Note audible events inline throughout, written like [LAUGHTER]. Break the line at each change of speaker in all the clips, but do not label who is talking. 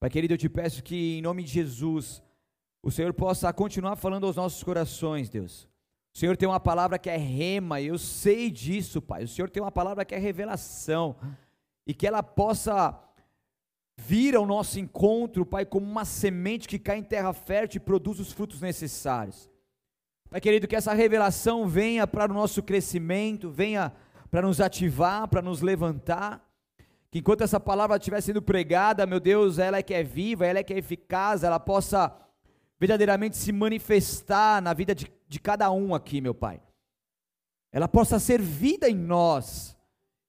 Pai querido, eu te peço que, em nome de Jesus, o Senhor possa continuar falando aos nossos corações, Deus. O Senhor tem uma palavra que é rema, eu sei disso, Pai. O Senhor tem uma palavra que é revelação, e que ela possa vir ao nosso encontro, Pai, como uma semente que cai em terra fértil e produz os frutos necessários. Pai querido, que essa revelação venha para o nosso crescimento, venha para nos ativar, para nos levantar. Que enquanto essa palavra estiver sendo pregada, meu Deus, ela é que é viva, ela é que é eficaz, ela possa verdadeiramente se manifestar na vida de, de cada um aqui, meu Pai. Ela possa ser vida em nós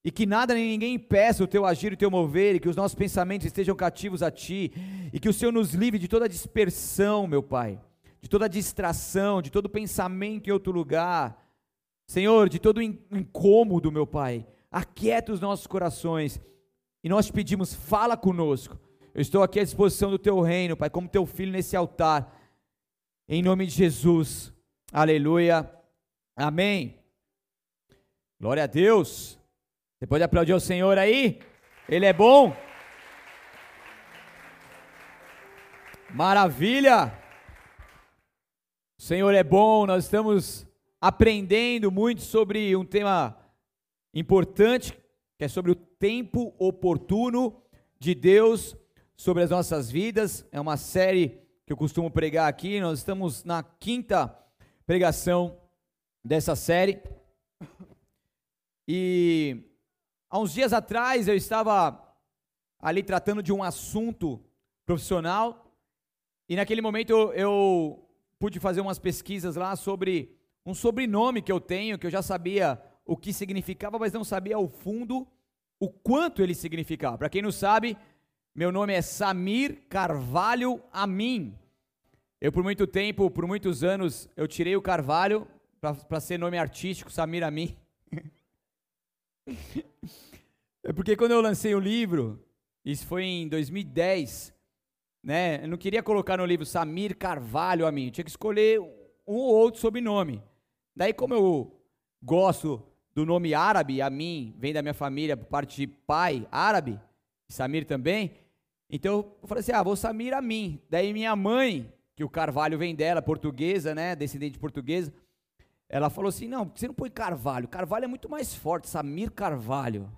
e que nada nem ninguém impeça o teu agir e o teu mover, e que os nossos pensamentos estejam cativos a ti, e que o Senhor nos livre de toda dispersão, meu Pai, de toda distração, de todo pensamento em outro lugar, Senhor, de todo incômodo, meu Pai, aquieta os nossos corações, e nós te pedimos, fala conosco, eu estou aqui à disposição do teu reino, Pai, como teu filho nesse altar, em nome de Jesus, aleluia, amém. Glória a Deus. Você pode aplaudir o Senhor aí? Ele é bom. Maravilha! O Senhor é bom, nós estamos aprendendo muito sobre um tema importante, que é sobre o tempo oportuno de Deus sobre as nossas vidas. É uma série que eu costumo pregar aqui, nós estamos na quinta pregação dessa série. E Há uns dias atrás eu estava ali tratando de um assunto profissional e naquele momento eu, eu pude fazer umas pesquisas lá sobre um sobrenome que eu tenho, que eu já sabia o que significava, mas não sabia ao fundo o quanto ele significava. Para quem não sabe, meu nome é Samir Carvalho Amin. Eu por muito tempo, por muitos anos, eu tirei o Carvalho para ser nome artístico, Samir Amin. [LAUGHS] É porque quando eu lancei o livro, isso foi em 2010, né? Eu não queria colocar no livro Samir Carvalho a mim, eu tinha que escolher um ou outro sobrenome. Daí, como eu gosto do nome árabe, a mim, vem da minha família, por parte de pai árabe, Samir também, então eu falei assim: ah, vou Samir a mim. Daí minha mãe, que o Carvalho vem dela, portuguesa, né? Descendente portuguesa, ela falou assim: não, você não põe Carvalho, Carvalho é muito mais forte, Samir Carvalho.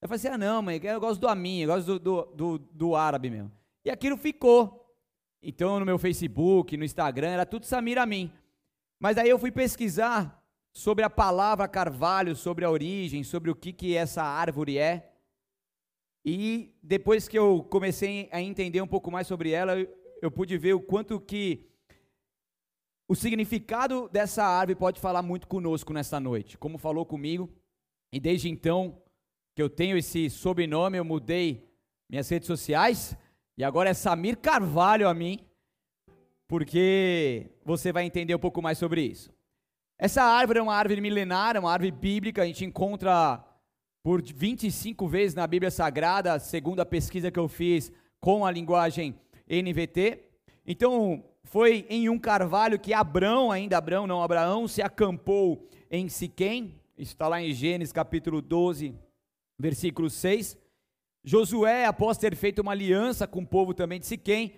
Eu falei assim: ah, não, mãe, eu gosto do Amin, eu gosto do, do, do, do árabe mesmo. E aquilo ficou. Então, no meu Facebook, no Instagram, era tudo Samir Amin. Mas aí eu fui pesquisar sobre a palavra carvalho, sobre a origem, sobre o que, que essa árvore é. E depois que eu comecei a entender um pouco mais sobre ela, eu, pude ver o quanto que o significado dessa árvore pode falar muito conosco nessa noite, como falou comigo. E desde então, que eu tenho esse sobrenome, eu mudei minhas redes sociais e agora é Samir Carvalho a mim, porque você vai entender um pouco mais sobre isso. Essa árvore é uma árvore milenar, é uma árvore bíblica, a gente encontra por 25 vezes na Bíblia Sagrada, segundo a pesquisa que eu fiz com a linguagem NVT. Então, foi em um carvalho que Abrão, ainda Abrão, não Abraão, se acampou em Siquém. Isso está lá em Gênesis capítulo 12, versículo 6. Josué, após ter feito uma aliança com o povo também de Siquém,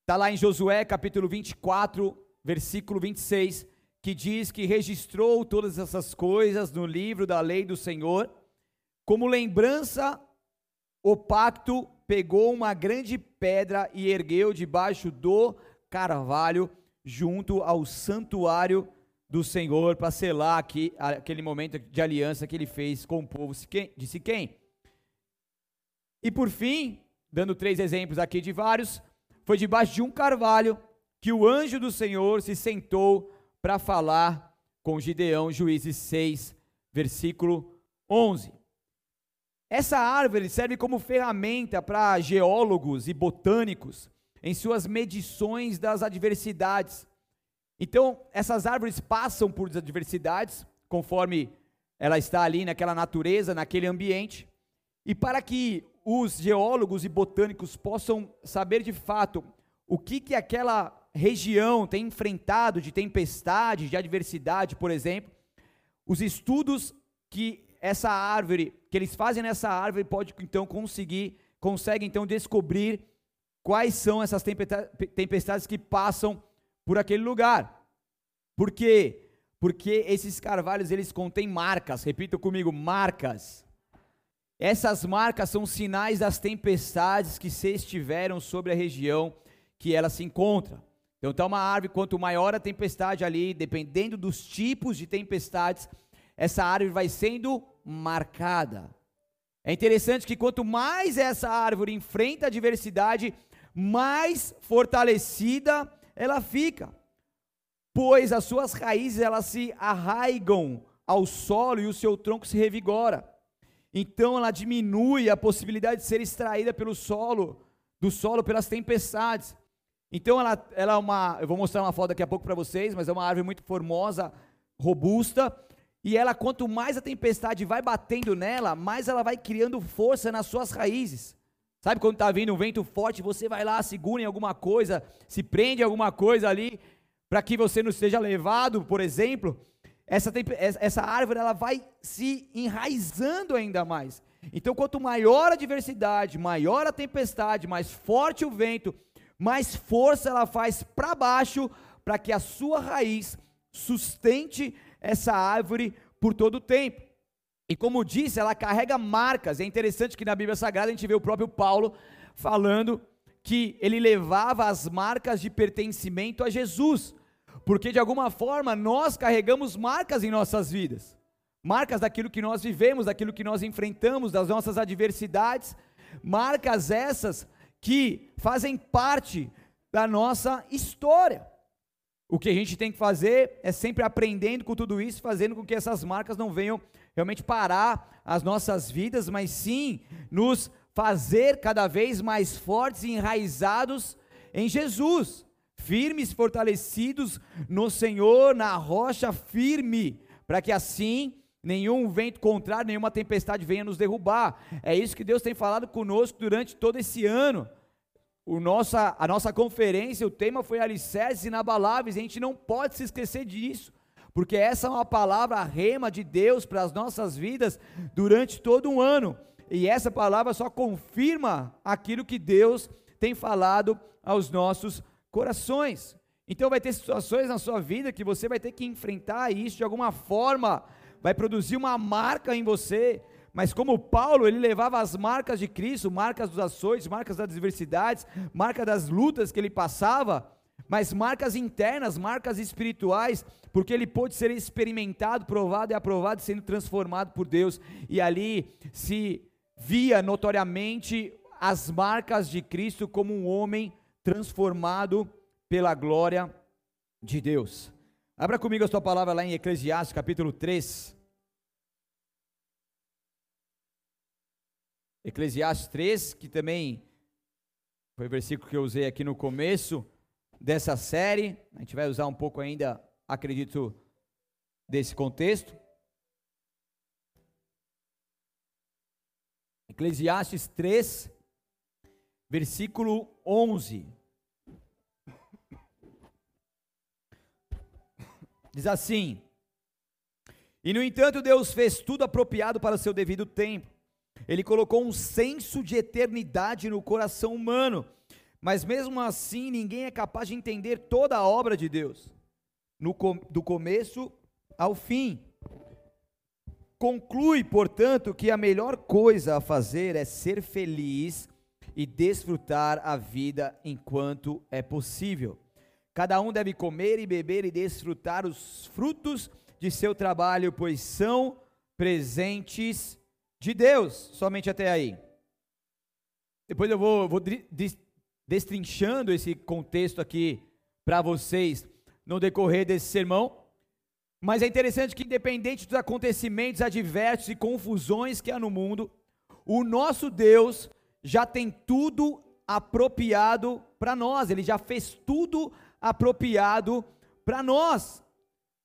está lá em Josué capítulo 24, versículo 26, que diz que registrou todas essas coisas no livro da lei do Senhor. Como lembrança, o pacto pegou uma grande pedra e ergueu debaixo do carvalho, junto ao santuário do Senhor para selar aqui, aquele momento de aliança que ele fez com o povo de Siquém. E por fim, dando três exemplos aqui de vários, foi debaixo de um carvalho que o anjo do Senhor se sentou para falar com Gideão, Juízes 6, versículo 11. Essa árvore serve como ferramenta para geólogos e botânicos em suas medições das adversidades então, essas árvores passam por adversidades, conforme ela está ali naquela natureza, naquele ambiente. E para que os geólogos e botânicos possam saber de fato o que, que aquela região tem enfrentado de tempestade, de adversidade, por exemplo, os estudos que essa árvore, que eles fazem nessa árvore, pode então conseguir consegue então descobrir quais são essas tempestades que passam por aquele lugar. Por quê? Porque esses carvalhos eles contêm marcas, repita comigo, marcas. Essas marcas são sinais das tempestades que se estiveram sobre a região que ela se encontra. Então, está uma árvore, quanto maior a tempestade ali, dependendo dos tipos de tempestades, essa árvore vai sendo marcada. É interessante que quanto mais essa árvore enfrenta a adversidade, mais fortalecida ela fica, pois as suas raízes elas se arraigam ao solo e o seu tronco se revigora. Então ela diminui a possibilidade de ser extraída pelo solo, do solo pelas tempestades. Então ela, ela é uma, eu vou mostrar uma foto daqui a pouco para vocês, mas é uma árvore muito formosa, robusta, e ela quanto mais a tempestade vai batendo nela, mais ela vai criando força nas suas raízes. Sabe quando está vindo um vento forte, você vai lá, segura em alguma coisa, se prende em alguma coisa ali, para que você não seja levado, por exemplo. Essa, essa árvore ela vai se enraizando ainda mais. Então, quanto maior a adversidade, maior a tempestade, mais forte o vento, mais força ela faz para baixo, para que a sua raiz sustente essa árvore por todo o tempo. E como disse, ela carrega marcas. É interessante que na Bíblia Sagrada a gente vê o próprio Paulo falando que ele levava as marcas de pertencimento a Jesus, porque de alguma forma nós carregamos marcas em nossas vidas, marcas daquilo que nós vivemos, daquilo que nós enfrentamos, das nossas adversidades, marcas essas que fazem parte da nossa história. O que a gente tem que fazer é sempre aprendendo com tudo isso, fazendo com que essas marcas não venham realmente parar as nossas vidas, mas sim nos fazer cada vez mais fortes e enraizados em Jesus, firmes, fortalecidos no Senhor, na rocha firme, para que assim nenhum vento contrário, nenhuma tempestade venha nos derrubar. É isso que Deus tem falado conosco durante todo esse ano. O nossa, a nossa conferência, o tema foi alicerces inabaláveis, a gente não pode se esquecer disso porque essa é uma palavra rema de Deus para as nossas vidas durante todo um ano. E essa palavra só confirma aquilo que Deus tem falado aos nossos corações. Então vai ter situações na sua vida que você vai ter que enfrentar isso de alguma forma, vai produzir uma marca em você. Mas como Paulo, ele levava as marcas de Cristo, marcas dos açoites, marcas das adversidades, marcas das lutas que ele passava, mas marcas internas, marcas espirituais, porque ele pôde ser experimentado, provado e aprovado, sendo transformado por Deus, e ali se via notoriamente as marcas de Cristo como um homem transformado pela glória de Deus. Abra comigo a sua palavra lá em Eclesiastes capítulo 3. Eclesiastes 3, que também foi o versículo que eu usei aqui no começo dessa série. A gente vai usar um pouco ainda, acredito, desse contexto. Eclesiastes 3, versículo 11. Diz assim: E no entanto, Deus fez tudo apropriado para seu devido tempo. Ele colocou um senso de eternidade no coração humano mas mesmo assim, ninguém é capaz de entender toda a obra de Deus, no, do começo ao fim. Conclui, portanto, que a melhor coisa a fazer é ser feliz e desfrutar a vida enquanto é possível. Cada um deve comer e beber e desfrutar os frutos de seu trabalho, pois são presentes de Deus. Somente até aí. Depois eu vou, vou destrinchando esse contexto aqui para vocês no decorrer desse sermão. Mas é interessante que, independente dos acontecimentos adversos e confusões que há no mundo, o nosso Deus já tem tudo apropriado para nós, ele já fez tudo apropriado para nós.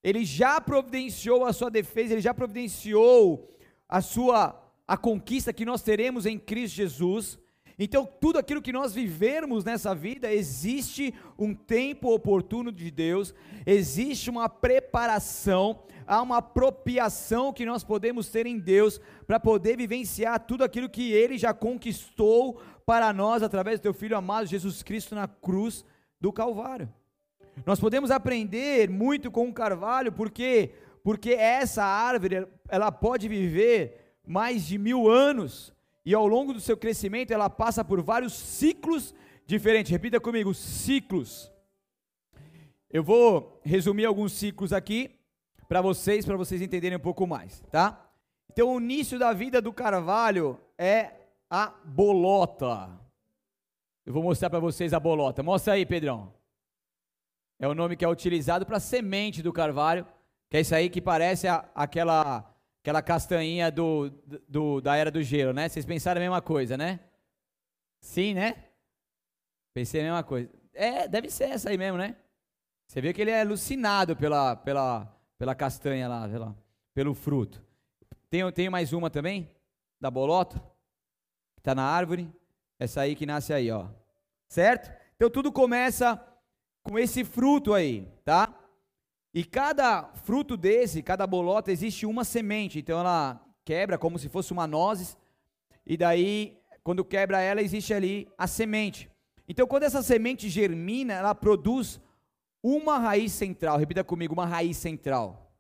Ele já providenciou a sua defesa, ele já providenciou a sua a conquista que nós teremos em Cristo Jesus Então, tudo aquilo que nós vivermos nessa vida, existe um tempo oportuno de Deus, existe uma preparação, há uma apropriação que nós podemos ter em Deus para poder vivenciar tudo aquilo que Ele já conquistou para nós através do Teu Filho amado Jesus Cristo na cruz do Calvário. Nós podemos aprender muito com o carvalho, porque porque essa árvore ela pode viver mais de mil anos e ao longo do seu crescimento ela passa por vários ciclos diferentes. Repita comigo, ciclos. Eu vou resumir alguns ciclos aqui para vocês, para vocês entenderem um pouco mais, tá? Então, o início da vida do carvalho é a bolota. Eu vou mostrar para vocês a bolota. Mostra aí, Pedrão. É o nome que é utilizado para semente do carvalho, que é isso aí que parece a, aquela aquela castanhinha do, do, da era do gelo, né? Vocês pensaram a mesma coisa, né? Sim, né? Pensei a mesma coisa. É, deve ser essa aí mesmo, né? Você vê que ele é alucinado pela, pela, pela castanha lá, lá pelo fruto. Tem, tem mais uma também, da bolota, que está na árvore. Essa aí que nasce aí, ó. Certo? Então tudo começa com esse fruto aí, tá? E cada fruto desse, cada bolota, existe uma semente. Então ela quebra como se fosse uma nozes. E daí, quando quebra ela, existe ali a semente. Então, quando essa semente germina, ela produz uma raiz central. Repita comigo, uma raiz central.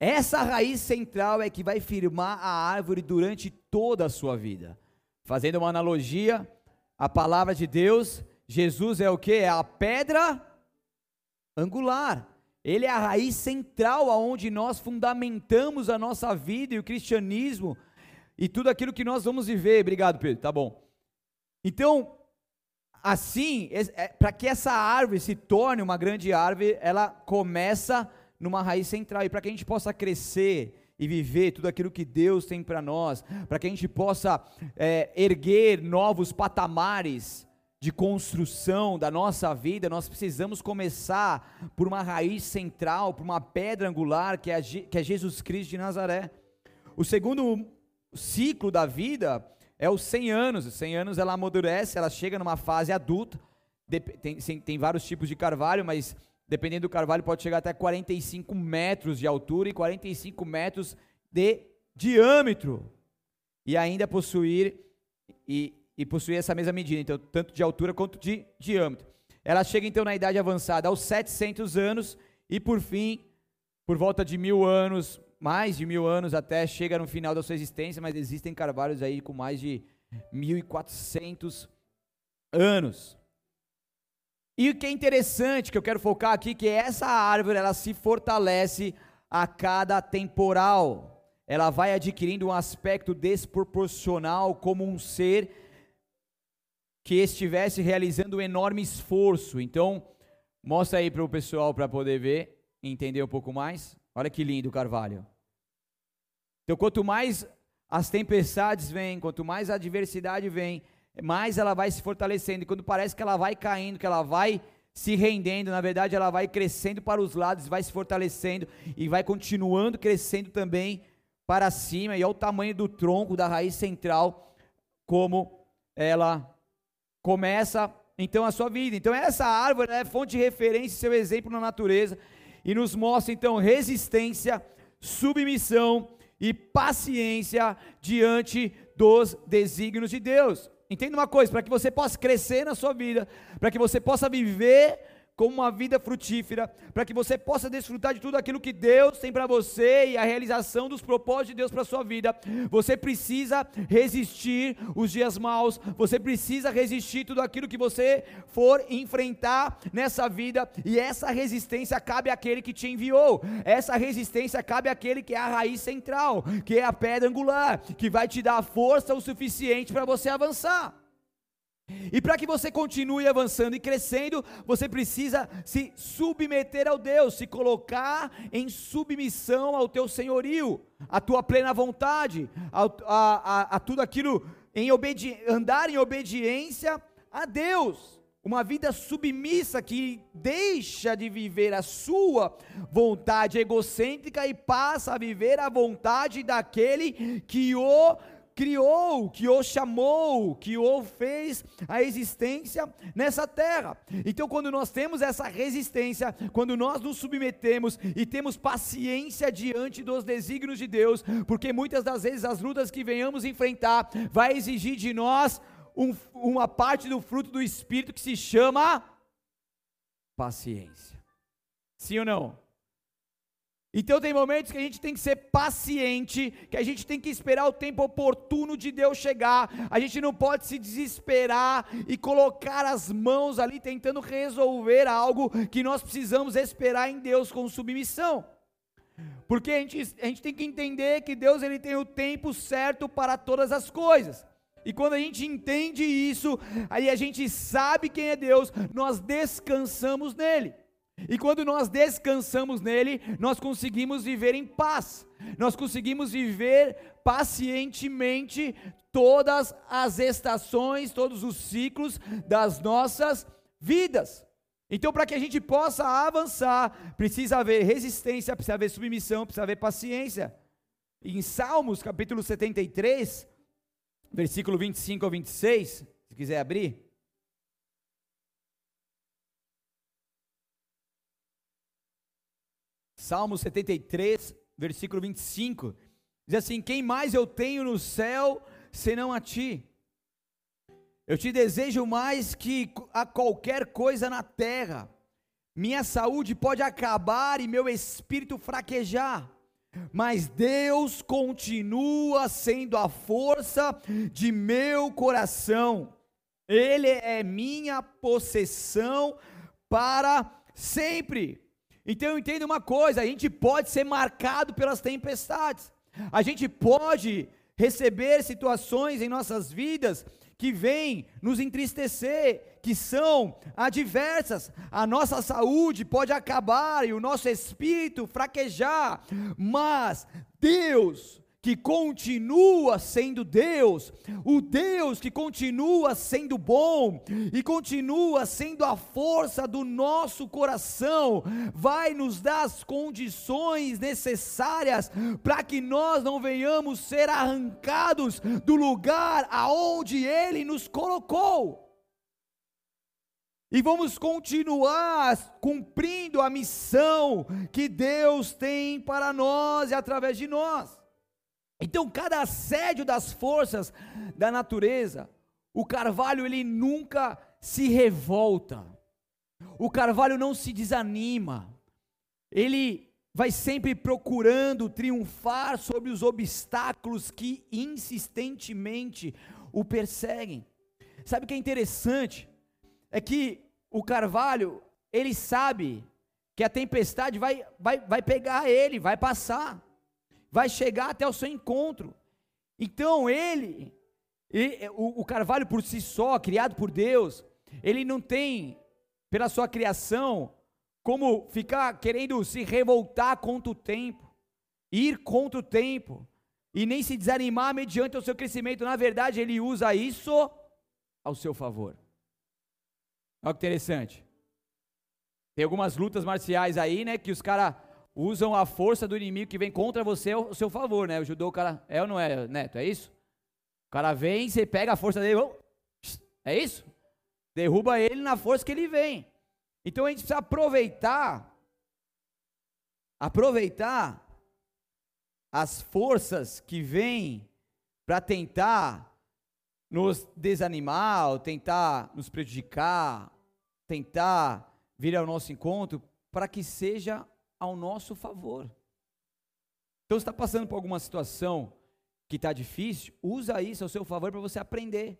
Essa raiz central é que vai firmar a árvore durante toda a sua vida. Fazendo uma analogia, a palavra de Deus, Jesus é o que? É a pedra angular. Ele é a raiz central aonde nós fundamentamos a nossa vida e o cristianismo e tudo aquilo que nós vamos viver. Obrigado, Pedro. Tá bom. Então, assim, é, para que essa árvore se torne uma grande árvore, ela começa numa raiz central e para que a gente possa crescer e viver tudo aquilo que Deus tem para nós, para que a gente possa é, erguer novos patamares de construção da nossa vida, nós precisamos começar por uma raiz central, por uma pedra angular, que é, que é Jesus Cristo de Nazaré. O segundo ciclo da vida é os 100 anos. Os 100 anos ela amadurece, ela chega numa fase adulta. Tem, tem vários tipos de carvalho, mas dependendo do carvalho, pode chegar até 45 metros de altura e 45 metros de diâmetro. E ainda possuir e, e possuir essa mesma medida, então tanto de altura quanto de diâmetro. Ela chega então na idade avançada aos 700 anos e por fim, por volta de mil anos, mais de mil anos até chega no final da sua existência, mas existem carvalhos aí com mais de 1.400 anos. E o que é interessante, que eu quero focar aqui, que essa árvore, ela se fortalece a cada temporal. Ela vai adquirindo um aspecto desproporcional como um ser que estivesse realizando um enorme esforço. Então, mostra aí para o pessoal para poder ver, entender um pouco mais. Olha que lindo o carvalho. Então, quanto mais as tempestades vêm, quanto mais a adversidade vem, mais ela vai se fortalecendo. E quando parece que ela vai caindo, que ela vai se rendendo, na verdade ela vai crescendo para os lados, vai se fortalecendo e vai continuando crescendo também para cima. E olha o tamanho do tronco, da raiz central, como ela começa então a sua vida. Então essa árvore é fonte de referência, seu exemplo na natureza e nos mostra então resistência, submissão e paciência diante dos desígnios de Deus. Entenda uma coisa, para que você possa crescer na sua vida, para que você possa viver como uma vida frutífera, para que você possa desfrutar de tudo aquilo que Deus tem para você e a realização dos propósitos de Deus para sua vida. Você precisa resistir os dias maus, você precisa resistir tudo aquilo que você for enfrentar nessa vida, e essa resistência cabe àquele que te enviou. Essa resistência cabe àquele que é a raiz central, que é a pedra angular, que vai te dar força o suficiente para você avançar. E para que você continue avançando e crescendo, você precisa se submeter ao Deus, se colocar em submissão ao teu senhorio, à tua plena vontade, a, a, a, tudo aquilo, em andar em obediência a Deus. Uma vida submissa que deixa de viver a sua vontade egocêntrica e passa a viver a vontade daquele que o criou, que o chamou, que o fez a existência nessa terra. Então, quando nós temos essa resistência, quando nós nos submetemos e temos paciência diante dos desígnios de Deus, porque muitas das vezes as lutas que venhamos enfrentar vai exigir de nós um, uma parte do fruto do Espírito que se chama paciência. Sim ou não? Então tem momentos que a gente tem que ser paciente, que a gente tem que esperar o tempo oportuno de Deus chegar. A gente não pode se desesperar e colocar as mãos ali tentando resolver algo que nós precisamos esperar em Deus com submissão. Porque a gente, a gente tem que entender que Deus ele tem o tempo certo para todas as coisas. E quando a gente entende isso, aí a gente sabe quem é Deus, nós descansamos nele. E quando nós descansamos nele, nós conseguimos viver em paz, nós conseguimos viver pacientemente todas as estações, todos os ciclos das nossas vidas. Então, para que a gente possa avançar, precisa haver resistência, precisa haver submissão, precisa haver paciência. Em Salmos, capítulo 73, versículo 25 ao 26, se quiser abrir. Salmo 73, versículo 25, diz assim: Quem mais eu tenho no céu senão a ti? Eu te desejo mais que a qualquer coisa na terra. Minha saúde pode acabar e meu espírito fraquejar, mas Deus continua sendo a força de meu coração. Ele é minha possessão para sempre. Então eu entendo uma coisa: a gente pode ser marcado pelas tempestades, a gente pode receber situações em nossas vidas que vêm nos entristecer, que são adversas. A nossa saúde pode acabar e o nosso espírito fraquejar, mas Deus que continua sendo Deus, o Deus que continua sendo bom e continua sendo a força do nosso coração, vai nos dar as condições necessárias para que nós não venhamos ser arrancados do lugar aonde Ele nos colocou. E vamos continuar cumprindo a missão que Deus tem para nós e através de nós. Então, cada assédio das forças da natureza, o carvalho ele nunca se revolta. O carvalho não se desanima. Ele vai sempre procurando triunfar sobre os obstáculos que insistentemente o perseguem. Sabe o que é interessante? É que o carvalho, ele sabe que a tempestade vai, vai, vai pegar ele, vai passar vai chegar até o seu encontro. Então ele, ele o, o carvalho por si só, criado por Deus, ele não tem, pela sua criação, como ficar querendo se revoltar contra o tempo, ir contra o tempo, e nem se desanimar mediante o seu crescimento. Na verdade, ele usa isso ao seu favor. Olha que interessante. Tem algumas lutas marciais aí, né, que os caras usam a força do inimigo que vem contra você ao seu favor, né? O judô, o cara, é ou não é, Neto? É isso? O cara vem, você pega a força dele, é isso? Derruba ele na força que ele vem. Então a gente precisa aproveitar, aproveitar as forças que vêm para tentar nos desanimar, tentar nos prejudicar, tentar vir ao nosso encontro, para que seja ao nosso favor. Então, você está passando por alguma situação que está difícil, usa isso ao seu favor para você aprender.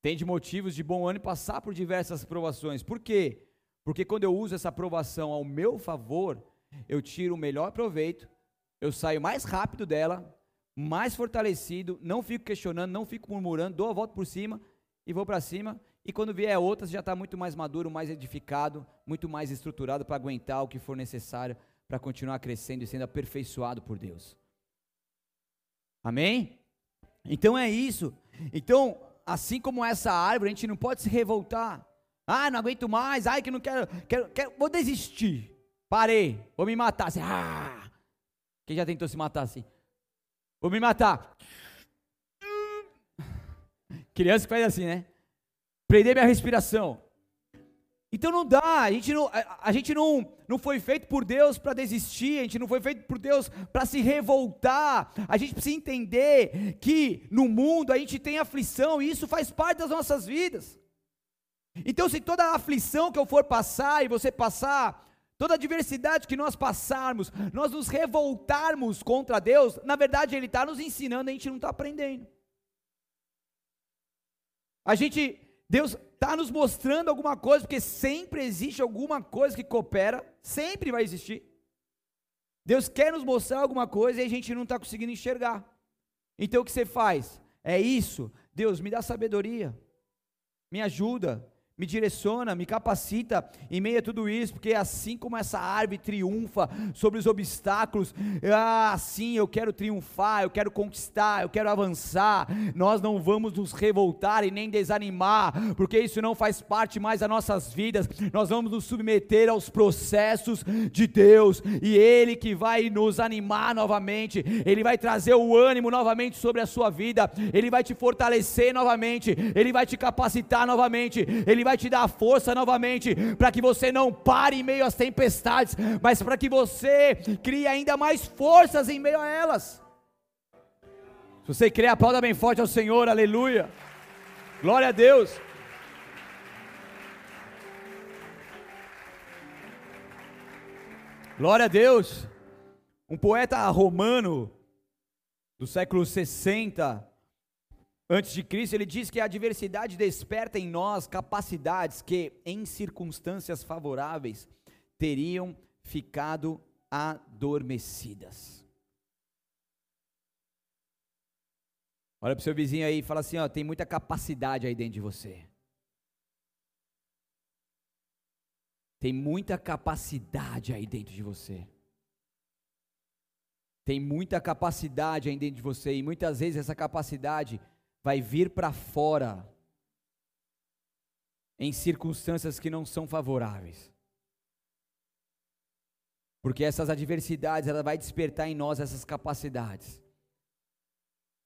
Tem de motivos de bom ânimo passar por diversas provações. Por quê? Porque quando eu uso essa aprovação ao meu favor, eu tiro o melhor proveito, eu saio mais rápido dela, mais fortalecido, não fico questionando, não fico murmurando, dou a volta por cima e vou para cima e quando vier outra, você já está muito mais maduro, mais edificado, muito mais estruturado para aguentar o que for necessário para continuar crescendo e sendo aperfeiçoado por Deus. Amém? Então é isso. Então, assim como essa árvore, a gente não pode se revoltar. Ah, não aguento mais. Ai, que não quero, quero, quero vou desistir. Parei, vou me matar. Assim, ah! Quem já tentou se matar assim? Vou me matar. Criança que faz assim, né? Prender minha respiração. Então não dá, a gente não, a, a gente não, não foi feito por Deus para desistir, a gente não foi feito por Deus para se revoltar. A gente precisa entender que no mundo a gente tem aflição e isso faz parte das nossas vidas. Então, se toda a aflição que eu for passar e você passar, toda a adversidade que nós passarmos, nós nos revoltarmos contra Deus, na verdade Ele está nos ensinando, a gente não está aprendendo. A gente, Deus está nos mostrando alguma coisa, porque sempre existe alguma coisa que coopera, sempre vai existir. Deus quer nos mostrar alguma coisa e a gente não está conseguindo enxergar. Então o que você faz? É isso. Deus, me dá sabedoria, me ajuda, me direciona, me capacita em meio a tudo isso, porque assim como essa árvore triunfa sobre os obstáculos, ah, assim eu quero triunfar, eu quero conquistar, eu quero avançar. Nós não vamos nos revoltar e nem desanimar, porque isso não faz parte mais das nossas vidas. Nós vamos nos submeter aos processos de Deus e Ele que vai nos animar novamente, Ele vai trazer o ânimo novamente sobre a sua vida, Ele vai te fortalecer novamente, Ele vai te capacitar novamente, Ele ele vai te dar força novamente, para que você não pare em meio às tempestades, mas para que você crie ainda mais forças em meio a elas. Se você crê, aplauda bem forte ao Senhor, aleluia. Glória a Deus. Glória a Deus. Um poeta romano do século 60, antes de Cristo, ele diz que a adversidade desperta em nós capacidades que, em circunstâncias favoráveis, teriam ficado adormecidas. Olha para o seu vizinho aí e fala assim: ó, tem muita capacidade aí dentro de você. Tem muita capacidade aí dentro de você. Tem muita capacidade aí dentro de você, e muitas vezes essa capacidade vai vir para fora em circunstâncias que não são favoráveis. Porque essas adversidades, ela vai despertar em nós essas capacidades.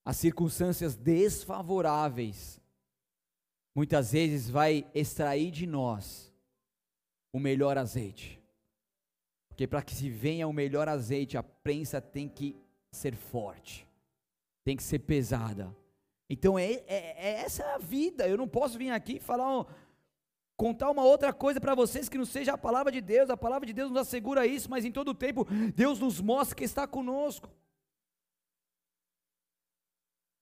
As circunstâncias desfavoráveis muitas vezes vai extrair de nós o melhor azeite. Porque para que se venha o melhor azeite, a prensa tem que ser forte, tem que ser pesada. Então é, é, é essa a vida. Eu não posso vir aqui e falar, contar uma outra coisa para vocês que não seja a palavra de Deus. A palavra de Deus nos assegura isso, mas em todo o tempo Deus nos mostra que está conosco.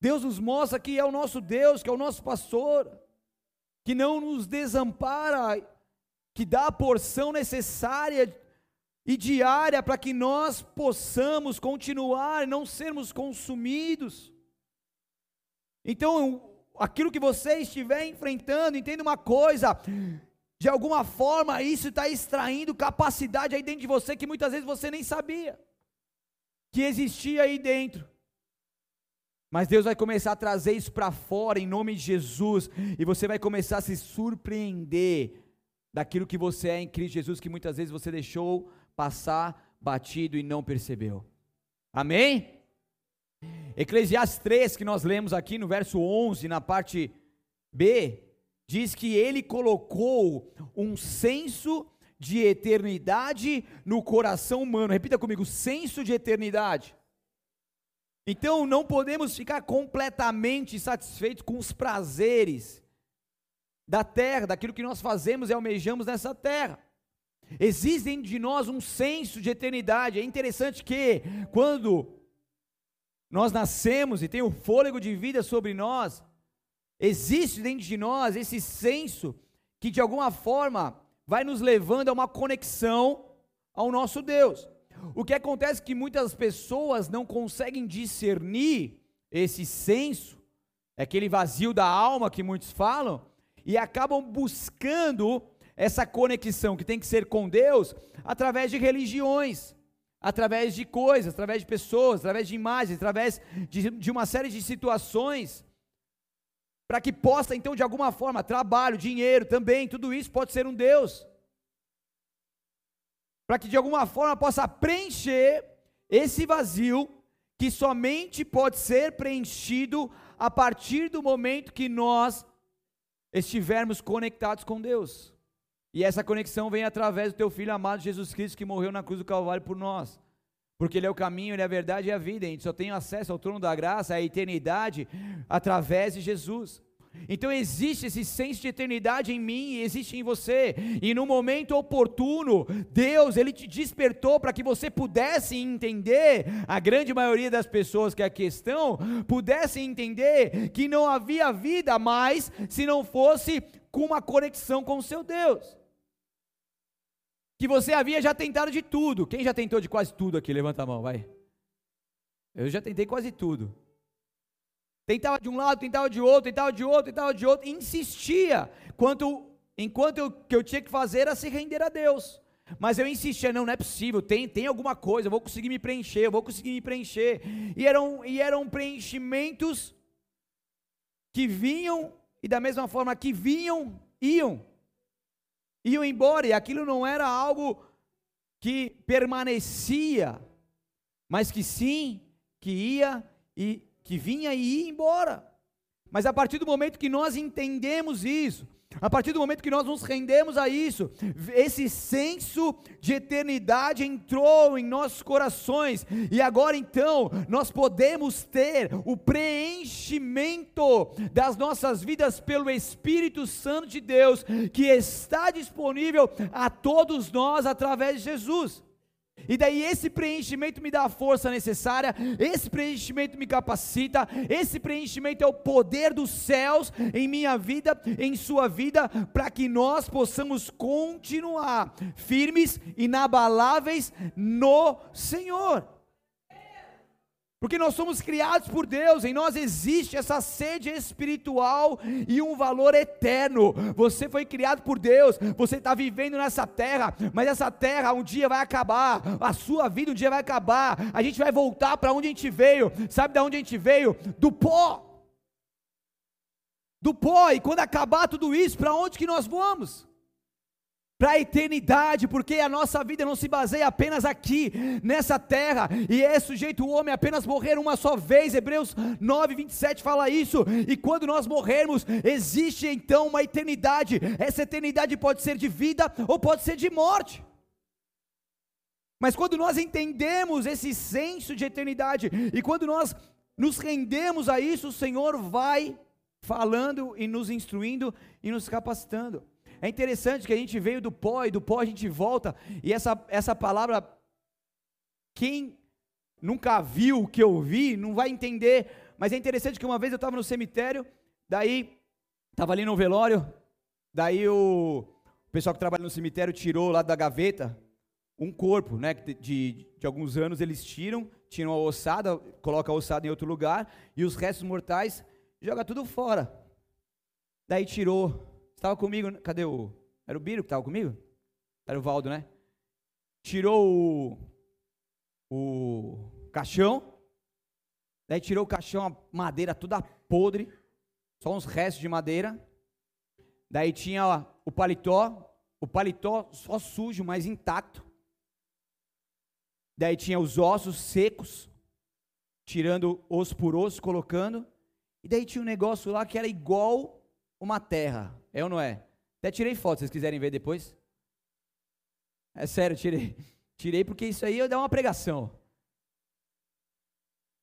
Deus nos mostra que é o nosso Deus, que é o nosso pastor, que não nos desampara, que dá a porção necessária e diária para que nós possamos continuar não sermos consumidos. Então, aquilo que você estiver enfrentando, entenda uma coisa, de alguma forma isso está extraindo capacidade aí dentro de você que muitas vezes você nem sabia que existia aí dentro. Mas Deus vai começar a trazer isso para fora em nome de Jesus, e você vai começar a se surpreender daquilo que você é em Cristo Jesus, que muitas vezes você deixou passar batido e não percebeu. Amém? Eclesiastes 3, que nós lemos aqui no verso 11, na parte B, diz que ele colocou um senso de eternidade no coração humano. Repita comigo: senso de eternidade. Então não podemos ficar completamente satisfeitos com os prazeres da terra, daquilo que nós fazemos e almejamos nessa terra. Existe dentro de nós um senso de eternidade. É interessante que quando nós nascemos e tem o fôlego de vida sobre nós, existe dentro de nós esse senso que de alguma forma vai nos levando a uma conexão ao nosso Deus. O que acontece é que muitas pessoas não conseguem discernir esse senso, é aquele vazio da alma que muitos falam, e acabam buscando essa conexão que tem que ser com Deus através de religiões através de coisas, através de pessoas, através de imagens, através de, de uma série de situações, para que possa, então, de alguma forma, trabalho, dinheiro também, tudo isso pode ser um Deus, para que de alguma forma possa preencher esse vazio que somente pode ser preenchido a partir do momento que nós estivermos conectados com Deus. E essa conexão vem através do teu filho amado Jesus Cristo que morreu na cruz do Calvário por nós. Porque Ele é o caminho, Ele é a verdade e a vida. A gente só tem acesso ao trono da graça, à eternidade, através de Jesus. Então existe esse senso de eternidade em mim e existe em você. E no momento oportuno, Deus, ele te despertou para que você pudesse entender, a grande maioria das pessoas que aqui estão, pudessem entender que não havia vida mais se não fosse com uma conexão com o seu Deus que você havia já tentado de tudo. Quem já tentou de quase tudo aqui? Levanta a mão, vai. Eu já tentei quase tudo. Tentava de um lado, tentava de outro, tentava de outro, tentava de outro, insistia. Quanto, enquanto o que eu tinha que fazer era se render a Deus. Mas eu insistia, não, não é possível, tem, tem alguma coisa, eu vou conseguir me preencher, eu vou conseguir me preencher. E eram, e eram preenchimentos que vinham, e da mesma forma que vinham, iam iam embora, e aquilo não era algo que permanecia, mas que sim, que ia e que vinha e ia embora. Mas a partir do momento que nós entendemos isso, a partir do momento que nós nos rendemos a isso, esse senso de eternidade entrou em nossos corações, e agora então nós podemos ter o preenchimento das nossas vidas pelo Espírito Santo de Deus, que está disponível a todos nós através de Jesus. E daí esse preenchimento me dá a força necessária, esse preenchimento me capacita, esse preenchimento é o poder dos céus em minha vida, em sua vida, para que nós possamos continuar firmes, inabaláveis no Senhor. Porque nós somos criados por Deus, em nós existe essa sede espiritual e um valor eterno. Você foi criado por Deus, você está vivendo nessa terra, mas essa terra um dia vai acabar, a sua vida um dia vai acabar, a gente vai voltar para onde a gente veio. Sabe de onde a gente veio? Do pó. Do pó, e quando acabar tudo isso, para onde que nós vamos? Para a eternidade, porque a nossa vida não se baseia apenas aqui, nessa terra, e é sujeito o homem apenas morrer uma só vez. Hebreus 9, 27 fala isso. E quando nós morrermos, existe então uma eternidade. Essa eternidade pode ser de vida ou pode ser de morte. Mas quando nós entendemos esse senso de eternidade, e quando nós nos rendemos a isso, o Senhor vai falando e nos instruindo e nos capacitando. É interessante que a gente veio do pó e do pó a gente volta, e essa, essa palavra, quem nunca viu o que eu vi, não vai entender, mas é interessante que uma vez eu estava no cemitério, daí, estava ali no velório, daí o, o pessoal que trabalha no cemitério tirou lá da gaveta um corpo, né, de, de, alguns anos eles tiram, tiram a ossada, coloca a ossada em outro lugar, e os restos mortais joga tudo fora. Daí tirou Estava comigo, cadê o. Era o Biro que estava comigo? Era o Valdo, né? Tirou o, o caixão. Daí tirou o caixão, a madeira toda podre. Só uns restos de madeira. Daí tinha o paletó. O paletó só sujo, mas intacto. Daí tinha os ossos secos. Tirando osso por osso, colocando. E daí tinha um negócio lá que era igual uma terra. É ou não é? Até tirei foto, se vocês quiserem ver depois. É sério, tirei. [LAUGHS] Tirei porque isso aí dá uma pregação.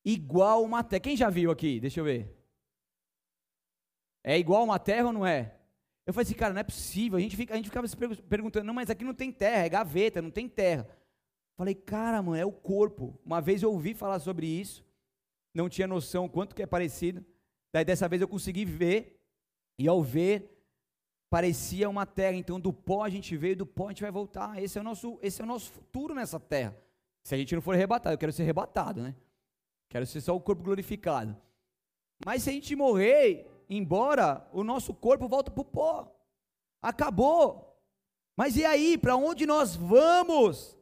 Igual uma terra. Quem já viu aqui? Deixa eu ver. É igual uma terra ou não é? Eu falei assim, cara, não é possível. A gente, fica, a gente ficava se perguntando, não, mas aqui não tem terra, é gaveta, não tem terra. Falei, cara, mano, é o corpo. Uma vez eu ouvi falar sobre isso, não tinha noção quanto que é parecido. Daí dessa vez eu consegui ver, e ao ver, parecia uma terra, então do pó a gente veio, do pó a gente vai voltar. Esse é o nosso, esse é o nosso futuro nessa terra. Se a gente não for arrebatado, eu quero ser arrebatado, né? Quero ser só o corpo glorificado. Mas se a gente morrer, embora o nosso corpo volta para o pó. Acabou. Mas e aí, para onde nós vamos?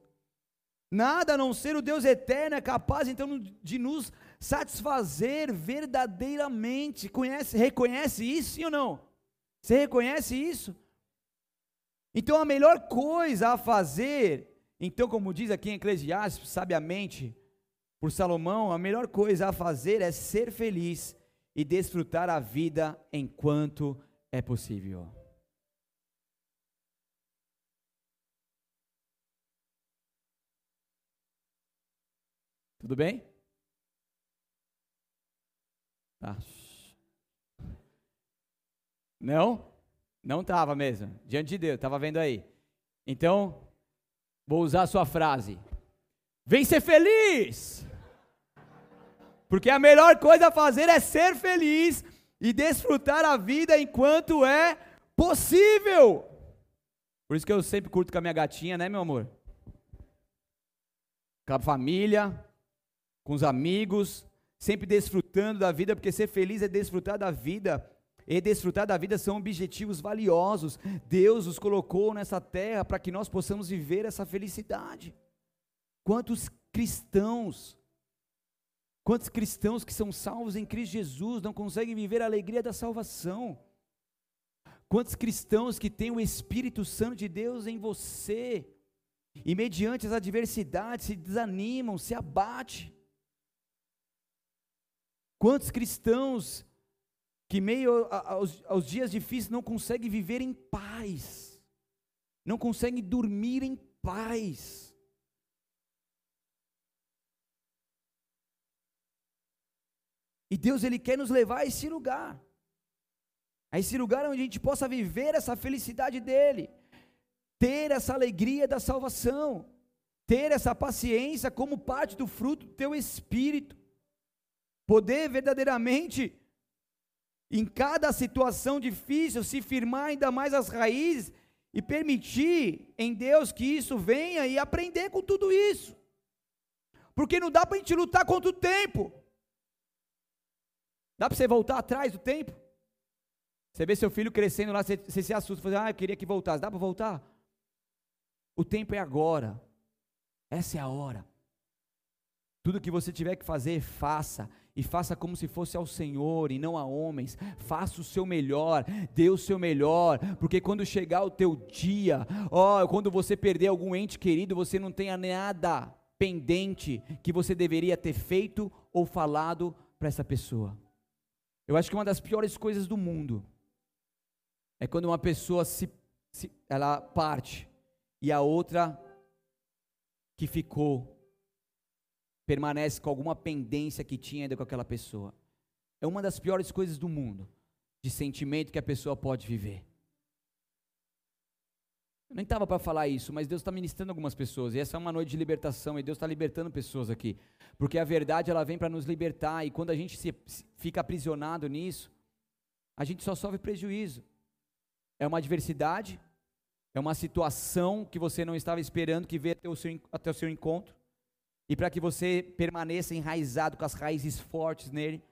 Nada a não ser o Deus eterno é capaz então de nos satisfazer verdadeiramente. Conhece, reconhece isso sim ou não? Você reconhece isso? Então a melhor coisa a fazer, então como diz aqui em Eclesiastes, sabiamente, por Salomão, a melhor coisa a fazer é ser feliz e desfrutar a vida enquanto é possível. Tudo bem? Tá. Não? Não estava mesmo. Diante de Deus, estava vendo aí. Então, vou usar a sua frase. Vem ser feliz! Porque a melhor coisa a fazer é ser feliz e desfrutar a vida enquanto é possível. Por isso que eu sempre curto com a minha gatinha, né, meu amor? Com a família, com os amigos, sempre desfrutando da vida, porque ser feliz é desfrutar da vida. E desfrutar da vida são objetivos valiosos. Deus os colocou nessa terra para que nós possamos viver essa felicidade. Quantos cristãos Quantos cristãos que são salvos em Cristo Jesus não conseguem viver a alegria da salvação? Quantos cristãos que têm o Espírito Santo de Deus em você e mediante as adversidades se desanimam, se abatem? Quantos cristãos que meio aos, aos dias difíceis não conseguem viver em paz, não conseguem dormir em paz? E Deus ele quer nos levar a esse lugar. A esse lugar onde a gente possa viver essa felicidade dele, ter essa alegria da salvação, ter essa paciência como parte do fruto do teu espírito, poder verdadeiramente em cada situação difícil se firmar ainda mais as raízes e permitir em Deus que isso venha e aprender com tudo isso. Porque não dá para a gente lutar contra o tempo. Dá para você voltar atrás do tempo? Você vê seu filho crescendo lá, você, você se assusta, você fala, ah, eu queria que voltasse. Dá para voltar? O tempo é agora. Essa é a hora. Tudo que você tiver que fazer, faça. E faça como se fosse ao Senhor e não a homens. Faça o seu melhor, dê o seu melhor, porque quando chegar o teu dia, ó, quando você perder algum ente querido, você não tenha nada pendente que você deveria ter feito ou falado para essa pessoa. Eu acho que uma das piores coisas do mundo é quando uma pessoa se, se ela parte e a outra que ficou permanece com alguma pendência que tinha ainda com aquela pessoa. É uma das piores coisas do mundo, de sentimento que a pessoa pode viver. Eu nem estava para falar isso, mas Deus está ministrando algumas pessoas, e essa é uma noite de libertação, e Deus está libertando pessoas aqui, porque a verdade ela vem para nos libertar, e quando a gente se, fica aprisionado nisso, a gente só sofre prejuízo. É uma adversidade, é uma situação que você não estava esperando que veio até o seu, até o seu encontro, e para que você permaneça enraizado com as raízes fortes nele,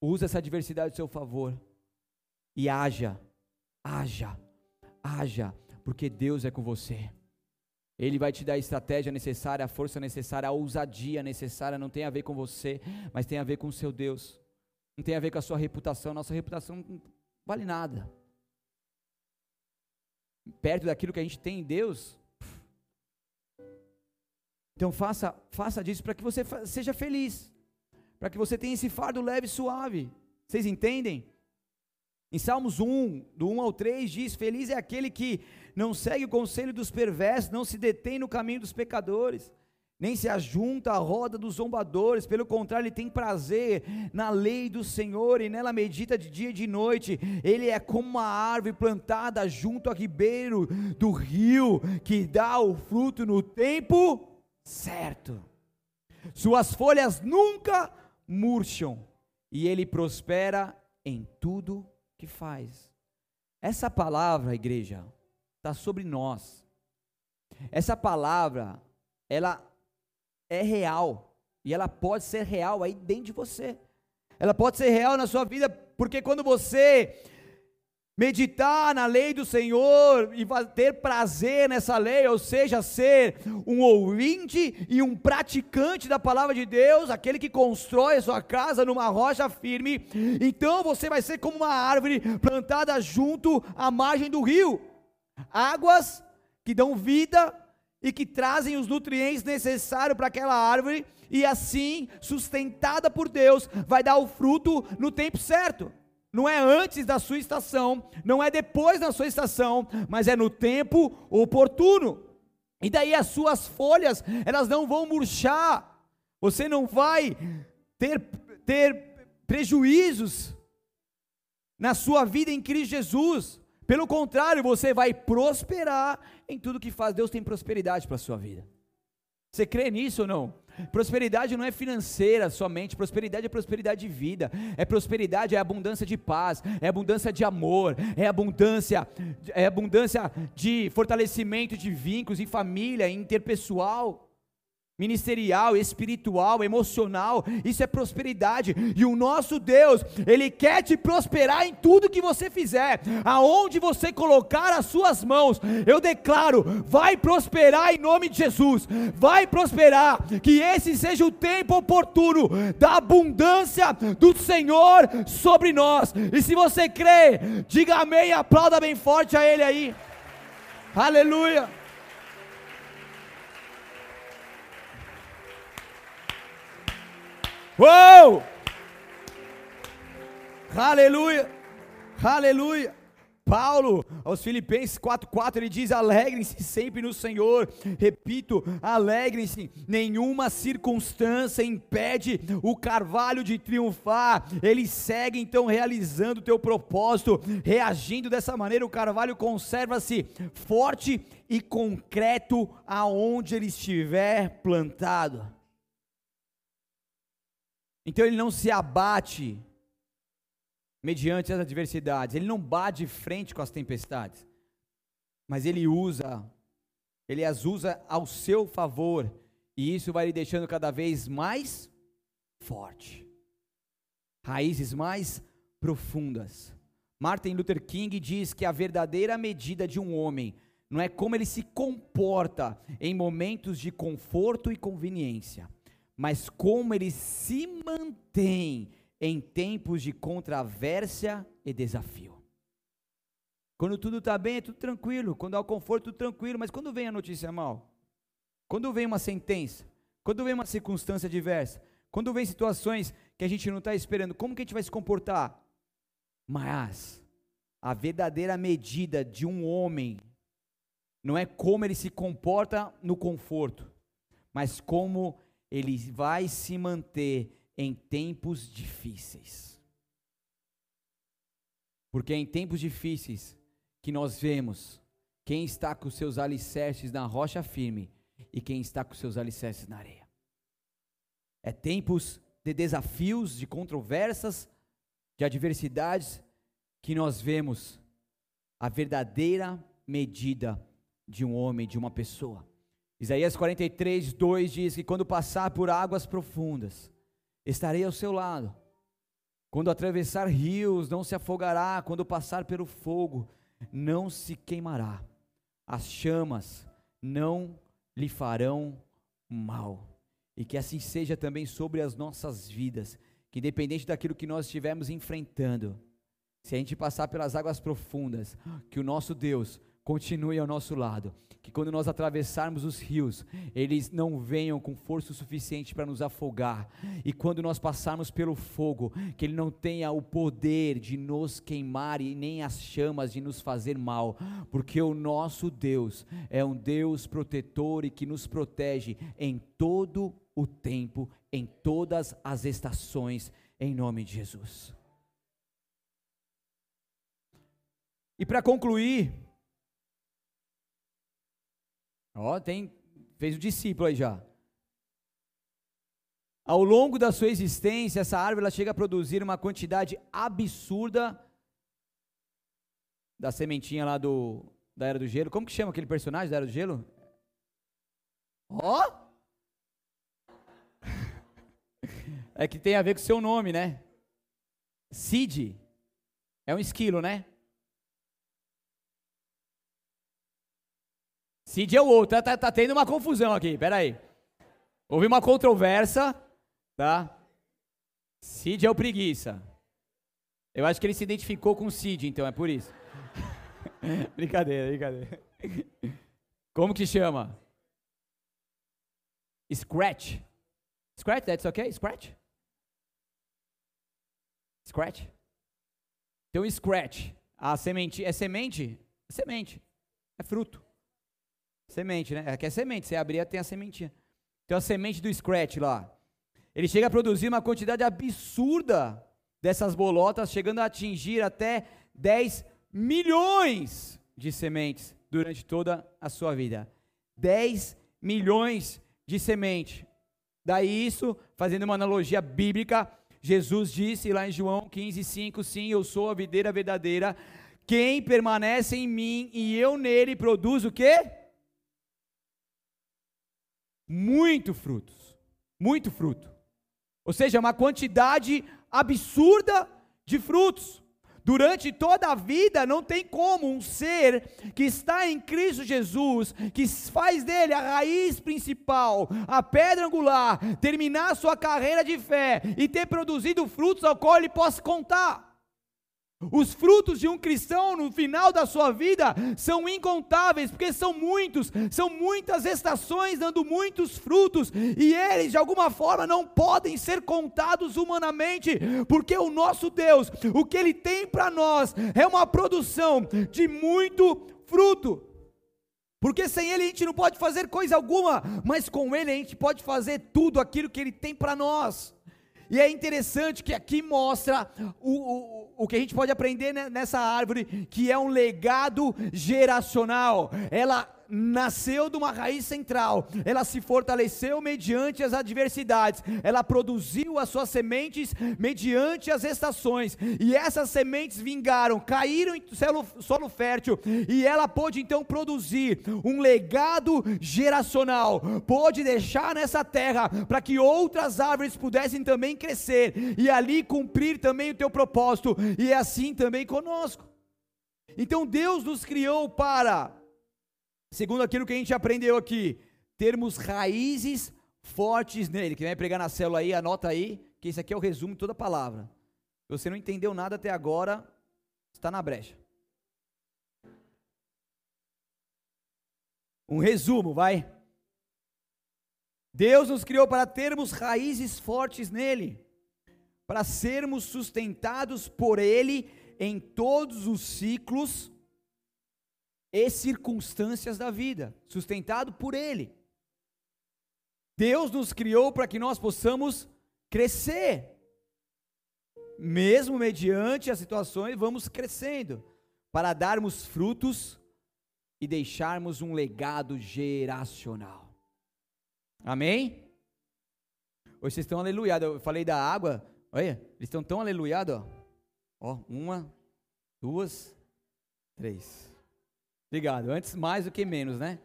use essa adversidade ao seu favor, e haja, haja haja, porque Deus é com você. Ele vai te dar a estratégia necessária, a força necessária, a ousadia necessária. Não tem a ver com você, mas tem a ver com o seu Deus. Não tem a ver com a sua reputação. Nossa reputação não vale nada. Perto daquilo que a gente tem em Deus. Então faça, faça disso para que você seja feliz. Para que você tenha esse fardo leve e suave. Vocês entendem? Em Salmos 1, do 1 ao 3, diz: Feliz é aquele que não segue o conselho dos perversos, não se detém no caminho dos pecadores, nem se ajunta à roda dos zombadores, pelo contrário, ele tem prazer na lei do Senhor e nela medita de dia e de noite. Ele é como uma árvore plantada junto ao ribeiro do rio, que dá o fruto no tempo certo. Suas folhas nunca murcham, e ele prospera em tudo que faz. Essa palavra, igreja, está sobre nós. Essa palavra, ela é real. E ela pode ser real aí dentro de você. Ela pode ser real na sua vida, porque quando você meditar na lei do Senhor e ter prazer nessa lei, ou seja, ser um ouvinte e um praticante da palavra de Deus, aquele que constrói a sua casa numa rocha firme, então você vai ser como uma árvore plantada junto à margem do rio, águas que dão vida, e que trazem os nutrientes necessários para aquela árvore, e assim, sustentada por Deus, vai dar o fruto no tempo certo. Não é antes da sua estação, não é depois da sua estação, mas é no tempo oportuno. E daí as suas folhas, elas não vão murchar. Você não vai ter, ter prejuízos na sua vida em Cristo Jesus. Pelo contrário, você vai prosperar em tudo que faz. Deus tem prosperidade para a sua vida. Você crê nisso ou não? Prosperidade não é financeira somente, prosperidade é prosperidade de vida, é prosperidade, é abundância de paz, é abundância de amor, é abundância, é abundância de fortalecimento de vínculos em família, interpessoal ministerial, espiritual, emocional, isso é prosperidade. E o nosso Deus, ele quer te prosperar em tudo que você fizer. Aonde você colocar as suas mãos, eu declaro, vai prosperar em nome de Jesus. Vai prosperar, que esse seja o tempo oportuno da abundância do Senhor sobre nós. E se você crê, diga amém, aplauda bem forte a ele aí. Aleluia. Uou! Aleluia! Aleluia! Paulo, aos Filipenses 4,4, ele diz: alegrem-se sempre no Senhor. Repito, alegrem-se. Nenhuma circunstância impede o carvalho de triunfar. Ele segue então realizando o teu propósito, reagindo dessa maneira. O carvalho conserva-se forte e concreto aonde ele estiver plantado. Então ele não se abate mediante as adversidades, ele não bate de frente com as tempestades, mas ele usa, ele as usa ao seu favor, e isso vai lhe deixando cada vez mais forte, raízes mais profundas. Martin Luther King diz que a verdadeira medida de um homem não é como ele se comporta em momentos de conforto e conveniência, mas como ele se mantém em tempos de controvérsia e desafio. Quando tudo está bem, é tudo tranquilo. Quando há o conforto, tudo tranquilo. Mas quando vem a notícia mal, quando vem uma sentença, quando vem uma circunstância diversa, quando vem situações que a gente não está esperando, como que a gente vai se comportar? Mas a verdadeira medida de um homem não é como ele se comporta no conforto, mas como ele vai se manter em tempos difíceis. Porque é em tempos difíceis que nós vemos quem está com seus alicerces na rocha firme e quem está com seus alicerces na areia. É tempos de desafios, de controvérsias, de adversidades que nós vemos a verdadeira medida de um homem, de uma pessoa. Isaías 43, 2 diz que quando passar por águas profundas, estarei ao seu lado. Quando atravessar rios, não se afogará. Quando passar pelo fogo, não se queimará. As chamas não lhe farão mal. E que assim seja também sobre as nossas vidas. Que independente daquilo que nós estivermos enfrentando, se a gente passar pelas águas profundas, que o nosso Deus continue ao nosso lado. Que quando nós atravessarmos os rios, eles não venham com força suficiente para nos afogar. E quando nós passarmos pelo fogo, que ele não tenha o poder de nos queimar e nem as chamas de nos fazer mal, porque o nosso Deus é um Deus protetor e que nos protege em todo o tempo, em todas as estações, em nome de Jesus. E para concluir, Ó, tem, fez o discípulo aí já. Ao longo da sua existência, essa árvore ela chega a produzir uma quantidade absurda da sementinha lá do da Era do Gelo. Como que chama aquele personagem da Era do Gelo? Ó! [LAUGHS] É que tem a ver com o seu nome, né? Cid. É um esquilo, né? Cid é o outro. Tá, tá, tá tendo uma confusão aqui, peraí. Houve uma controvérsia, tá? Cid é o preguiça. Eu acho que ele se identificou com o Cid, então é por isso. [LAUGHS] brincadeira, brincadeira. Como que chama? scratch. Scratch, that's okay? Scratch? Scratch? Um scratch. A semente, é semente? É semente. É fruto. Semente, né? Aqui é semente. Você abrir, tem a sementinha. Tem a semente do scratch lá. Ele chega a produzir uma quantidade absurda dessas bolotas, chegando a atingir até 10 milhões de sementes durante toda a sua vida. 10 milhões de semente. Daí isso, fazendo uma analogia bíblica, Jesus disse lá em João 15:5, sim, eu sou a videira verdadeira. Quem permanece em mim e eu nele produz o quê? Muito frutos. Muito fruto. Ou seja, uma quantidade absurda de frutos. Durante toda a vida, não tem como um ser que está em Cristo Jesus, que faz dele a raiz principal, a pedra angular, terminar sua carreira de fé e ter produzido frutos ao qual ele possa contar. Os frutos de um cristão no final da sua vida são incontáveis, porque são muitos, são muitas estações dando muitos frutos, e eles de alguma forma não podem ser contados humanamente, porque o nosso Deus, o que Ele tem para nós, é uma produção de muito fruto. Porque sem Ele a gente não pode fazer coisa alguma, mas com Ele a gente pode fazer tudo aquilo que Ele tem para nós. E é interessante que aqui mostra o, o que a gente pode aprender nessa árvore, que é um legado geracional. Ela nasceu de uma raiz central, ela se fortaleceu mediante as adversidades, ela produziu as suas sementes mediante as estações, e essas sementes vingaram, caíram em solo, solo fértil, e ela pôde então produzir um legado geracional, pôde deixar nessa terra para que outras árvores pudessem também crescer e ali cumprir também o teu propósito, e é assim também conosco. Então Deus nos criou para Segundo aquilo que a gente aprendeu aqui, termos raízes fortes nele. Quem vai pregar na célula aí, anota aí, que esse aqui é o resumo de toda a palavra. Você não entendeu nada até agora, está na brecha. Um resumo, vai. Deus nos criou para termos raízes fortes nele, para sermos sustentados por ele em todos os ciclos e circunstâncias da vida, sustentado por Ele. Deus nos criou para que nós possamos crescer, mesmo mediante as situações, vamos crescendo, para darmos frutos e deixarmos um legado geracional. Amém? Hoje vocês estão aleluiados. Eu falei da água, olha, eles estão tão aleluiados, ó. Ó, uma, duas, três. Obrigado. Antes mais do que menos, né?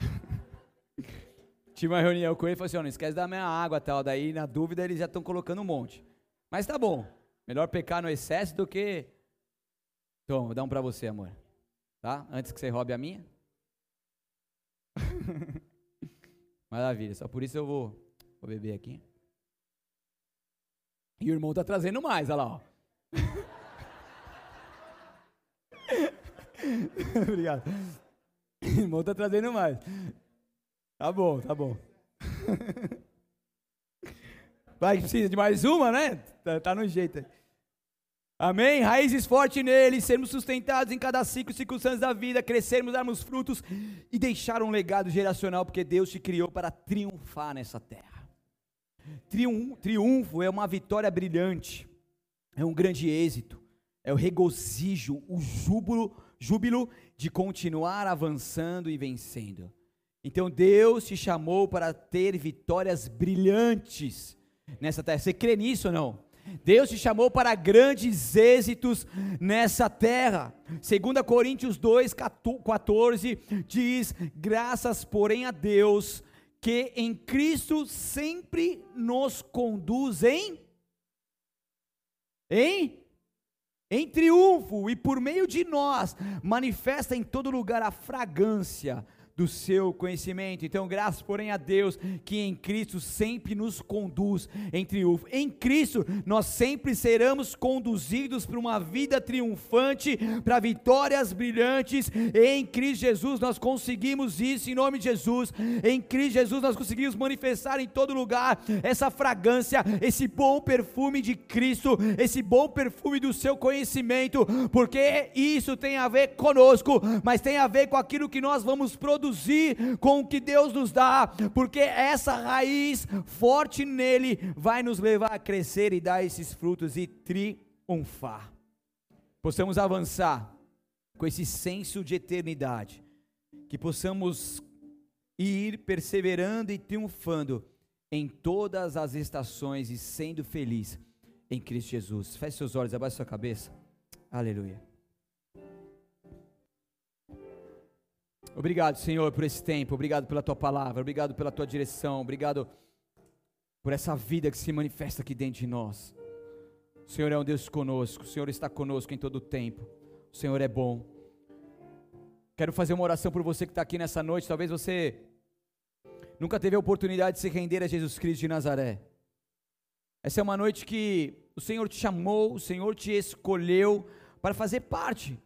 [LAUGHS] Tive uma reunião com ele e falou assim: oh, não esquece da minha água tal. Daí, na dúvida, eles já estão colocando um monte. Mas tá bom. Melhor pecar no excesso do que. Toma, vou dar um pra você, amor. Tá? Antes que você roube a minha. [LAUGHS] Maravilha. Só por isso eu vou, vou beber aqui. E o irmão tá trazendo mais, olha lá, ó. [LAUGHS] Obrigado. Irmão tá trazendo mais. Tá bom, tá bom. [LAUGHS] Vai, precisa de mais uma, né? Tá, tá no jeito. Amém? Raízes fortes nele, sermos sustentados em cada ciclo e circunstâncias da vida, crescermos, darmos frutos e deixar um legado geracional, porque Deus te criou para triunfar nessa terra. triunfo é uma vitória brilhante, é um grande êxito, é o regozijo, o júbilo júbilo de continuar avançando e vencendo. Então Deus te chamou para ter vitórias brilhantes nessa terra. Você crê nisso ou não? Deus te chamou para grandes êxitos nessa terra. 2 Coríntios 2, 14 diz: Graças, porém, a Deus, que em Cristo sempre nos conduz em. Em em triunfo e por meio de nós, manifesta em todo lugar a fragrância do seu conhecimento. Então, graças, porém, a Deus que em Cristo sempre nos conduz em triunfo. Em Cristo, nós sempre seremos conduzidos para uma vida triunfante, para vitórias brilhantes. Em Cristo Jesus, nós conseguimos isso em nome de Jesus. Em Cristo Jesus, nós conseguimos manifestar em todo lugar essa fragrância, esse bom perfume de Cristo, esse bom perfume do seu conhecimento, porque isso tem a ver conosco, mas tem a ver com aquilo que nós vamos produzir produzir com o que Deus nos dá, porque essa raiz forte nele vai nos levar a crescer e dar esses frutos e triunfar. Possamos avançar com esse senso de eternidade, que possamos ir perseverando e triunfando em todas as estações e sendo feliz em Cristo Jesus. Feche seus olhos, abaixe sua cabeça. Aleluia. Obrigado, Senhor, por esse tempo. Obrigado pela tua palavra. Obrigado pela tua direção. Obrigado por essa vida que se manifesta aqui dentro de nós. O Senhor é um Deus conosco. O Senhor está conosco em todo o tempo. O Senhor é bom. Quero fazer uma oração por você que está aqui nessa noite. Talvez você nunca teve a oportunidade de se render a Jesus Cristo de Nazaré. Essa é uma noite que o Senhor te chamou, o Senhor te escolheu para fazer parte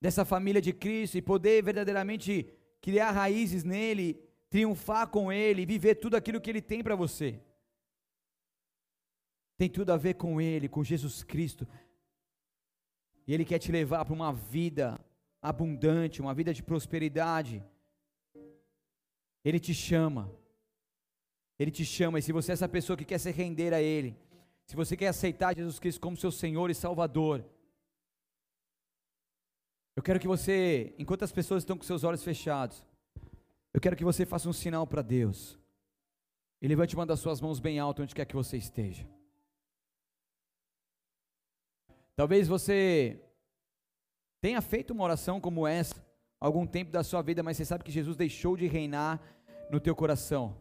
dessa família de Cristo e poder verdadeiramente criar raízes nele, triunfar com ele, viver tudo aquilo que ele tem para você. Tem tudo a ver com ele, com Jesus Cristo. E ele quer te levar para uma vida abundante, uma vida de prosperidade. Ele te chama. Ele te chama, e se você é essa pessoa que quer se render a Ele, se você quer aceitar Jesus Cristo como seu Senhor e Salvador, eu quero que você, enquanto as pessoas estão com seus olhos fechados, eu quero que você faça um sinal para Deus. E levante uma das suas mãos bem alto onde quer que você esteja. Talvez você tenha feito uma oração como essa algum tempo da sua vida, mas você sabe que Jesus deixou de reinar no teu coração.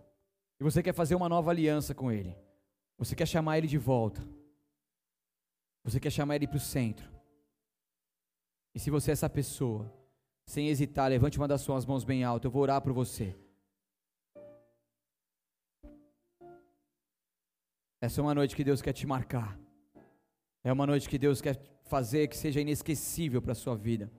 E você quer fazer uma nova aliança com ele. Você quer chamar ele de volta. Você quer chamar ele para o centro. E se você é essa pessoa, sem hesitar, levante uma das suas mãos bem alto, eu vou orar por você. Essa é uma noite que Deus quer te marcar. É uma noite que Deus quer fazer que seja inesquecível para a sua vida.